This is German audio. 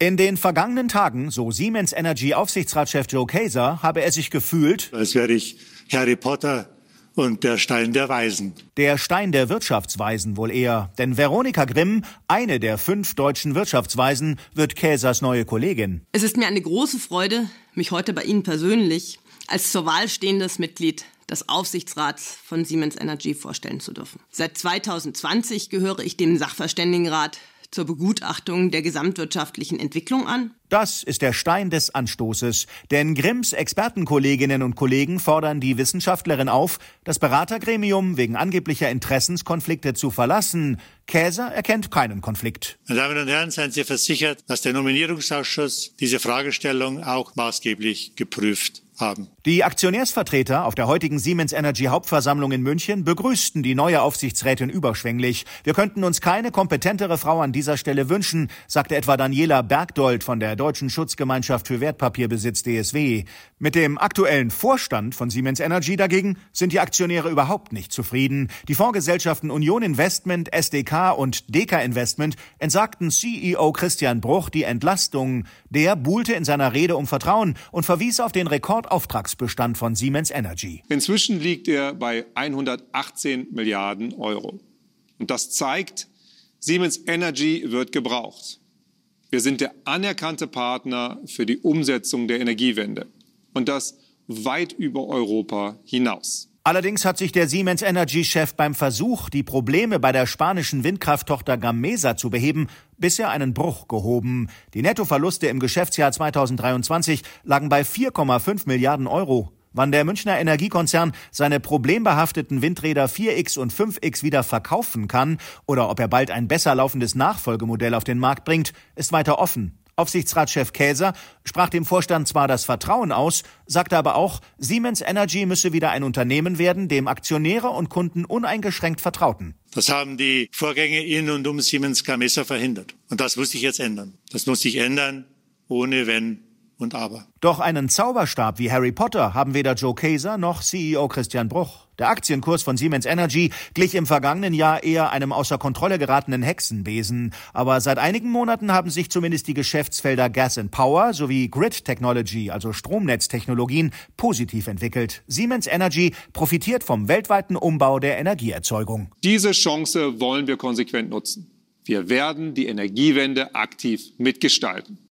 In den vergangenen Tagen, so Siemens Energy Aufsichtsratschef Joe Kaeser, habe er sich gefühlt, als wäre ich Harry Potter und der Stein der Weisen. Der Stein der Wirtschaftsweisen wohl eher. Denn Veronika Grimm, eine der fünf deutschen Wirtschaftsweisen, wird Käsers neue Kollegin. Es ist mir eine große Freude, mich heute bei Ihnen persönlich als zur Wahl stehendes Mitglied des Aufsichtsrats von Siemens Energy vorstellen zu dürfen. Seit 2020 gehöre ich dem Sachverständigenrat zur Begutachtung der gesamtwirtschaftlichen Entwicklung an? Das ist der Stein des Anstoßes, denn Grimms Expertenkolleginnen und Kollegen fordern die Wissenschaftlerin auf, das Beratergremium wegen angeblicher Interessenskonflikte zu verlassen. Käser erkennt keinen Konflikt. Meine Damen und Herren, seien Sie versichert, dass der Nominierungsausschuss diese Fragestellung auch maßgeblich geprüft haben. Die Aktionärsvertreter auf der heutigen Siemens Energy Hauptversammlung in München begrüßten die neue Aufsichtsrätin überschwänglich. Wir könnten uns keine kompetentere Frau an dieser Stelle wünschen, sagte etwa Daniela Bergdold von der Deutschen Schutzgemeinschaft für Wertpapierbesitz DSW. Mit dem aktuellen Vorstand von Siemens Energy dagegen sind die Aktionäre überhaupt nicht zufrieden. Die Fondsgesellschaften Union Investment, SDK und Deka Investment entsagten CEO Christian Bruch die Entlastung. Der buhlte in seiner Rede um Vertrauen und verwies auf den Rekordauftragsbestand von Siemens Energy. Inzwischen liegt er bei 118 Milliarden Euro. Und das zeigt, Siemens Energy wird gebraucht. Wir sind der anerkannte Partner für die Umsetzung der Energiewende und das weit über Europa hinaus. Allerdings hat sich der Siemens Energy-Chef beim Versuch, die Probleme bei der spanischen Windkrafttochter Gamesa zu beheben, bisher einen Bruch gehoben. Die Nettoverluste im Geschäftsjahr 2023 lagen bei 4,5 Milliarden Euro. Wann der Münchner Energiekonzern seine problembehafteten Windräder 4X und 5X wieder verkaufen kann oder ob er bald ein besser laufendes Nachfolgemodell auf den Markt bringt, ist weiter offen. Aufsichtsratschef Käser sprach dem Vorstand zwar das Vertrauen aus, sagte aber auch, Siemens Energy müsse wieder ein Unternehmen werden, dem Aktionäre und Kunden uneingeschränkt vertrauten. Das haben die Vorgänge in und um Siemens Gamesa verhindert. Und das muss sich jetzt ändern. Das muss sich ändern, ohne Wenn und Aber. Doch einen Zauberstab wie Harry Potter haben weder Joe Kaeser noch CEO Christian Bruch. Der Aktienkurs von Siemens Energy glich im vergangenen Jahr eher einem außer Kontrolle geratenen Hexenbesen. Aber seit einigen Monaten haben sich zumindest die Geschäftsfelder Gas and Power sowie Grid Technology, also Stromnetztechnologien, positiv entwickelt. Siemens Energy profitiert vom weltweiten Umbau der Energieerzeugung. Diese Chance wollen wir konsequent nutzen. Wir werden die Energiewende aktiv mitgestalten.